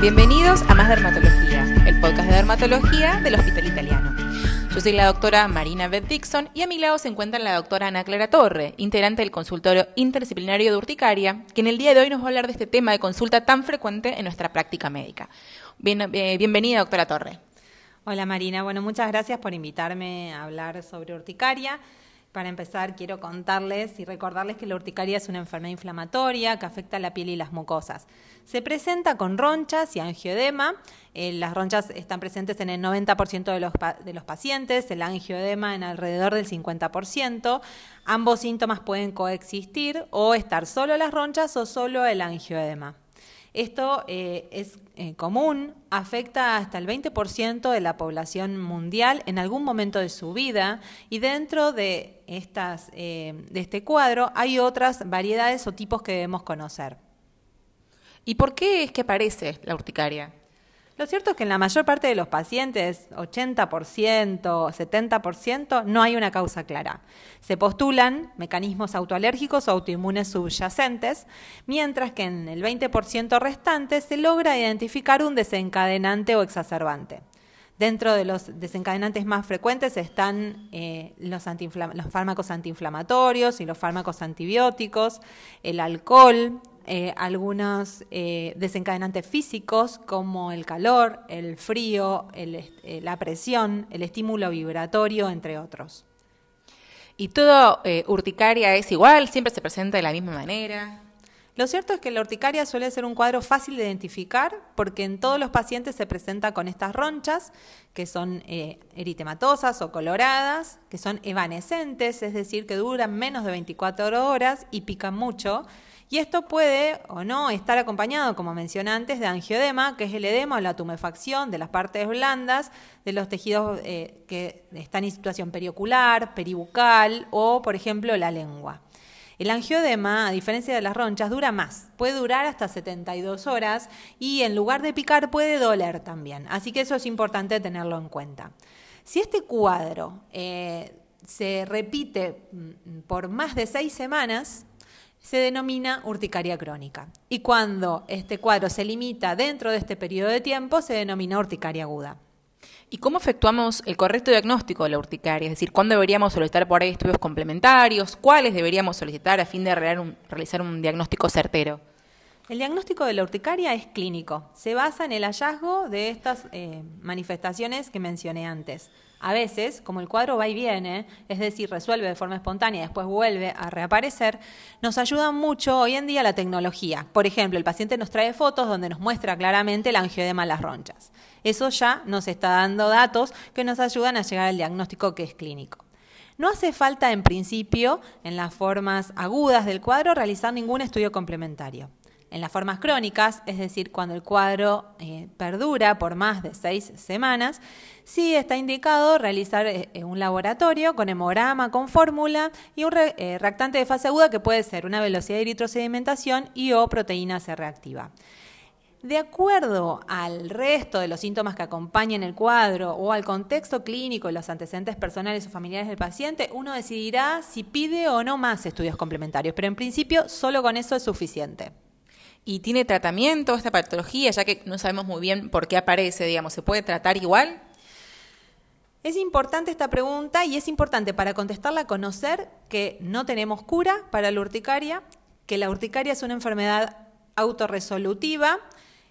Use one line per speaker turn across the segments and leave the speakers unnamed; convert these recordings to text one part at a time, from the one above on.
Bienvenidos a Más Dermatología, el podcast de dermatología del Hospital Italiano. Yo soy la doctora Marina Beth Dixon y a mi lado se encuentra la doctora Ana Clara Torre, integrante del consultorio interdisciplinario de urticaria, que en el día de hoy nos va a hablar de este tema de consulta tan frecuente en nuestra práctica médica. Eh, bienvenida, doctora Torre.
Hola Marina, bueno, muchas gracias por invitarme a hablar sobre urticaria. Para empezar, quiero contarles y recordarles que la urticaria es una enfermedad inflamatoria que afecta a la piel y las mucosas. Se presenta con ronchas y angioedema. Eh, las ronchas están presentes en el 90% de los, de los pacientes, el angioedema en alrededor del 50%. Ambos síntomas pueden coexistir o estar solo las ronchas o solo el angioedema. Esto eh, es eh, común, afecta hasta el 20% de la población mundial en algún momento de su vida y dentro de, eh, de este cuadro hay otras variedades o tipos que debemos conocer.
¿Y por qué es que aparece la urticaria?
Lo cierto es que en la mayor parte de los pacientes, 80%, 70%, no hay una causa clara. Se postulan mecanismos autoalérgicos o autoinmunes subyacentes, mientras que en el 20% restante se logra identificar un desencadenante o exacerbante. Dentro de los desencadenantes más frecuentes están eh, los, los fármacos antiinflamatorios y los fármacos antibióticos, el alcohol, eh, algunos eh, desencadenantes físicos como el calor, el frío, eh, la presión, el estímulo vibratorio, entre otros.
¿Y todo urticaria es igual? ¿Siempre se presenta de la misma manera?
Lo cierto es que la urticaria suele ser un cuadro fácil de identificar porque en todos los pacientes se presenta con estas ronchas que son eritematosas o coloradas, que son evanescentes, es decir, que duran menos de 24 horas y pican mucho y esto puede o no estar acompañado, como mencioné antes, de angioedema, que es el edema o la tumefacción de las partes blandas de los tejidos eh, que están en situación periocular, peribucal o, por ejemplo, la lengua. El angioedema, a diferencia de las ronchas, dura más, puede durar hasta 72 horas y en lugar de picar puede doler también. Así que eso es importante tenerlo en cuenta. Si este cuadro eh, se repite mm, por más de seis semanas, se denomina urticaria crónica. Y cuando este cuadro se limita dentro de este periodo de tiempo, se denomina urticaria aguda.
¿Y cómo efectuamos el correcto diagnóstico de la urticaria? Es decir, ¿cuándo deberíamos solicitar por ahí estudios complementarios? ¿Cuáles deberíamos solicitar a fin de realizar un diagnóstico certero?
El diagnóstico de la urticaria es clínico. Se basa en el hallazgo de estas eh, manifestaciones que mencioné antes. A veces, como el cuadro va y viene, es decir, resuelve de forma espontánea y después vuelve a reaparecer, nos ayuda mucho hoy en día la tecnología. Por ejemplo, el paciente nos trae fotos donde nos muestra claramente el angioedema las ronchas. Eso ya nos está dando datos que nos ayudan a llegar al diagnóstico que es clínico. No hace falta, en principio, en las formas agudas del cuadro, realizar ningún estudio complementario. En las formas crónicas, es decir, cuando el cuadro eh, perdura por más de seis semanas, sí está indicado realizar eh, eh, un laboratorio con hemograma, con fórmula y un reactante de fase aguda que puede ser una velocidad de eritrosedimentación y o proteína C reactiva. De acuerdo al resto de los síntomas que acompañan el cuadro o al contexto clínico y los antecedentes personales o familiares del paciente, uno decidirá si pide o no más estudios complementarios, pero en principio solo con eso es suficiente
y tiene tratamiento esta patología, ya que no sabemos muy bien por qué aparece, digamos, ¿se puede tratar igual?
Es importante esta pregunta y es importante para contestarla conocer que no tenemos cura para la urticaria, que la urticaria es una enfermedad autorresolutiva,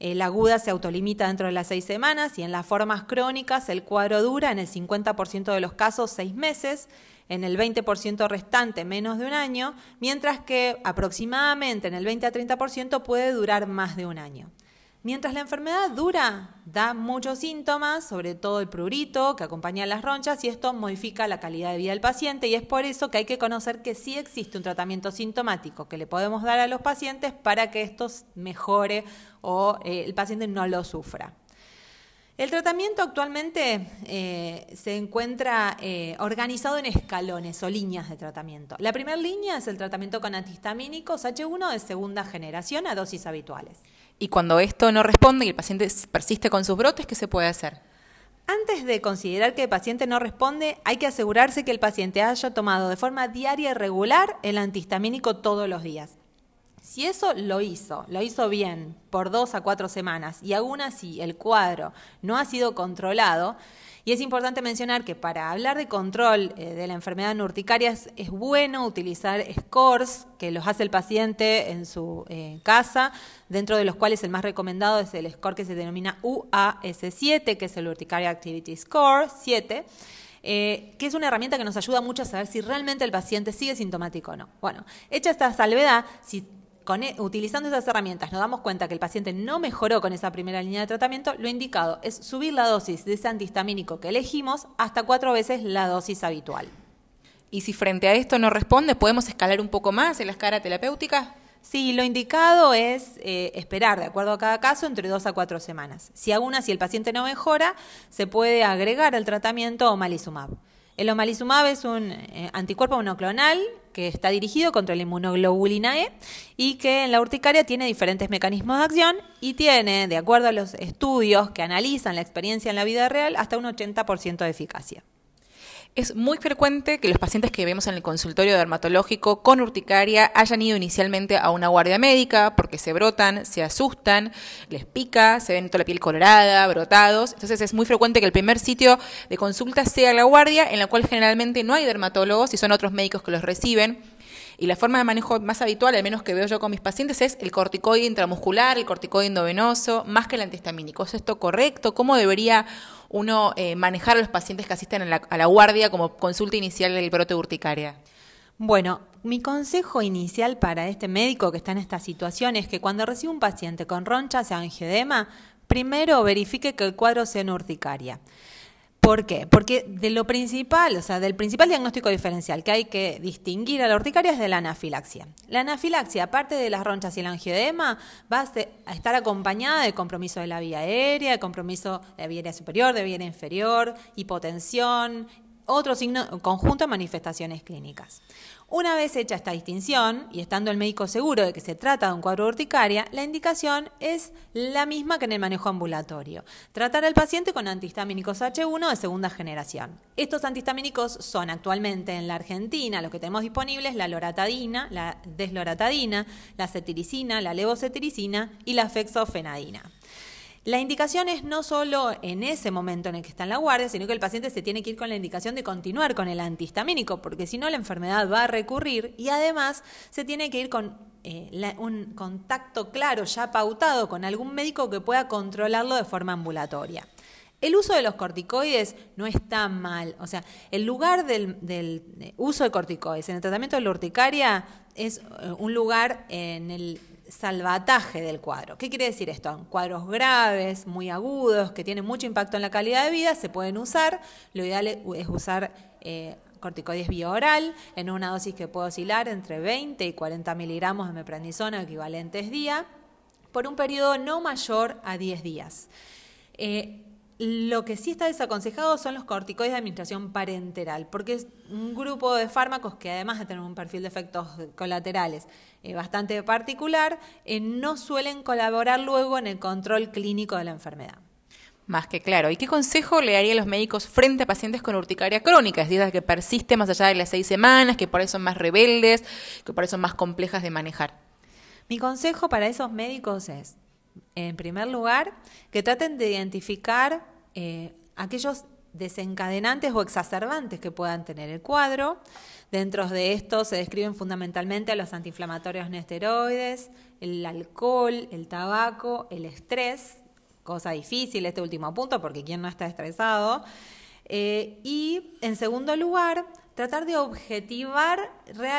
eh, la aguda se autolimita dentro de las seis semanas y en las formas crónicas el cuadro dura en el 50% de los casos seis meses en el 20% restante menos de un año, mientras que aproximadamente en el 20 a 30% puede durar más de un año. Mientras la enfermedad dura, da muchos síntomas, sobre todo el prurito que acompaña a las ronchas y esto modifica la calidad de vida del paciente y es por eso que hay que conocer que sí existe un tratamiento sintomático que le podemos dar a los pacientes para que esto mejore o eh, el paciente no lo sufra. El tratamiento actualmente eh, se encuentra eh, organizado en escalones o líneas de tratamiento. La primera línea es el tratamiento con antihistamínicos H1 de segunda generación a dosis habituales.
Y cuando esto no responde y el paciente persiste con sus brotes, ¿qué se puede hacer?
Antes de considerar que el paciente no responde, hay que asegurarse que el paciente haya tomado de forma diaria y regular el antihistamínico todos los días. Si eso lo hizo, lo hizo bien por dos a cuatro semanas y aún así el cuadro no ha sido controlado, y es importante mencionar que para hablar de control eh, de la enfermedad en urticaria es, bueno utilizar scores que los hace el paciente en su eh, casa, dentro de los cuales el más recomendado es el score que se denomina UAS7, que es el Urticaria Activity Score 7. Eh, que es una herramienta que nos ayuda mucho a saber si realmente el paciente sigue sintomático o no. Bueno, hecha esta salvedad, si e, utilizando esas herramientas nos damos cuenta que el paciente no mejoró con esa primera línea de tratamiento, lo indicado es subir la dosis de ese antihistamínico que elegimos hasta cuatro veces la dosis habitual.
Y si frente a esto no responde, ¿podemos escalar un poco más en la escala terapéutica?
Sí, lo indicado es eh, esperar, de acuerdo a cada caso, entre dos a cuatro semanas. Si aún así el paciente no mejora, se puede agregar al tratamiento omalizumab. El omalizumab es un eh, anticuerpo monoclonal que está dirigido contra la inmunoglobulina E y que en la urticaria tiene diferentes mecanismos de acción y tiene, de acuerdo a los estudios que analizan la experiencia en la vida real, hasta un 80% de eficacia.
Es muy frecuente que los pacientes que vemos en el consultorio dermatológico con urticaria hayan ido inicialmente a una guardia médica porque se brotan, se asustan, les pica, se ven toda la piel colorada, brotados. Entonces es muy frecuente que el primer sitio de consulta sea la guardia, en la cual generalmente no hay dermatólogos y son otros médicos que los reciben. Y la forma de manejo más habitual, al menos que veo yo con mis pacientes, es el corticoide intramuscular, el corticoide endovenoso, más que el antihistamínico. ¿Es esto correcto? ¿Cómo debería uno eh, manejar a los pacientes que asisten a la, guardia como consulta inicial del brote urticaria?
Bueno, mi consejo inicial para este médico que está en esta situación es que cuando recibe un paciente con ronchas o angedema, primero verifique que el cuadro sea en urticaria. ¿Por qué? Porque de lo principal, o sea, del principal diagnóstico diferencial que hay que distinguir a la urticaria es de la anafilaxia. La anafilaxia, aparte de las ronchas y el angiodema, va a estar acompañada de compromiso de la vía aérea, de compromiso de la vía aérea superior, de vía inferior, hipotensión, otro signo, conjunto de manifestaciones clínicas. Una vez hecha esta distinción y estando el médico seguro de que se trata de un cuadro urticaria, la indicación es la misma que en el manejo ambulatorio. Tratar al paciente con antihistamínicos H1 de segunda generación. Estos antihistamínicos son actualmente en la Argentina, los que tenemos disponibles, la loratadina, la desloratadina, la cetiricina, la levocetiricina y la fexofenadina. La indicación es no solo en ese momento en el que está en la guardia, sino que el paciente se tiene que ir con la indicación de continuar con el antihistamínico, porque si no la enfermedad va a recurrir y además se tiene que ir con eh, un contacto claro, ya pautado con algún médico que pueda controlarlo de forma ambulatoria. El uso de los corticoides no está mal. O sea, el lugar del, del, uso de corticoides en el tratamiento de la urticaria es eh, un lugar en el salvataje del cuadro. ¿Qué quiere decir esto? Cuadros graves, muy agudos, que tienen mucho impacto en la calidad de vida, se pueden usar. Lo ideal es usar eh, corticoides vía oral en una dosis que puede oscilar entre 20 y 40 miligramos de meprednisona equivalentes día por un periodo no mayor a 10 días. Eh, lo que sí está desaconsejado son los corticoides de administración parenteral, porque es un grupo de fármacos que además de tener un perfil de efectos colaterales eh, bastante particular, eh, no suelen colaborar luego en el control clínico de la enfermedad.
Más que claro. ¿Y qué consejo le daría a los médicos frente a pacientes con urticaria crónica? Es decir, que persiste más allá de las seis semanas, que por eso son más rebeldes, que por eso son más complejas de manejar.
Mi consejo para esos médicos es en primer lugar, que traten de identificar eh, aquellos desencadenantes o exacerbantes que puedan tener el cuadro. Dentro de esto se describen fundamentalmente los antiinflamatorios nesteroides, el alcohol, el tabaco, el estrés, cosa difícil este último punto porque quien no está estresado. Eh, y en segundo lugar, tratar de objetivar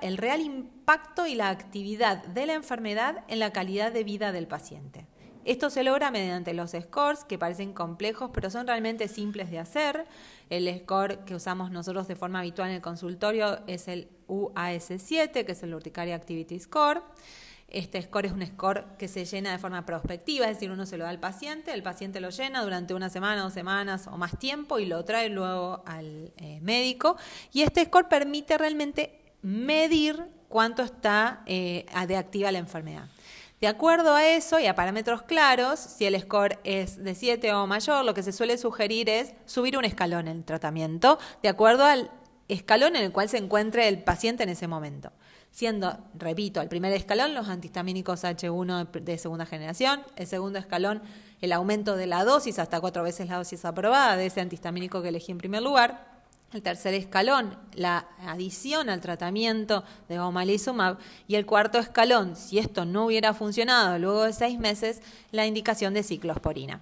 el real impacto y la actividad de la enfermedad en la calidad de vida del paciente. Esto se logra mediante los scores, que parecen complejos, pero son realmente simples de hacer. El score que usamos nosotros de forma habitual en el consultorio es el UAS7, que es el Urticaria Activity Score. Este score es un score que se llena de forma prospectiva, es decir, uno se lo da al paciente, el paciente lo llena durante una semana, dos semanas o más tiempo y lo trae luego al eh, médico. Y este score permite realmente medir cuánto está eh, de activa la enfermedad. De acuerdo a eso y a parámetros claros, si el score es de 7 o mayor, lo que se suele sugerir es subir un escalón en el tratamiento, de acuerdo al escalón en el cual se encuentre el paciente en ese momento. siendo, repito, el primer escalón los antihistamínicos H1 de segunda generación, el segundo escalón el aumento de la dosis hasta cuatro veces la dosis aprobada de ese antihistamínico que elegí en primer lugar, el tercer escalón, la adición al tratamiento de omalizumab. Y el cuarto escalón, si esto no hubiera funcionado luego de seis meses, la indicación de ciclosporina.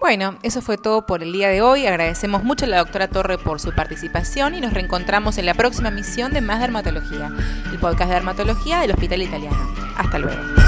Bueno, eso fue todo por el día de hoy. Agradecemos mucho a la doctora Torre por su participación y nos reencontramos en la próxima misión de Más Dermatología, el podcast de dermatología del Hospital Italiano. Hasta luego.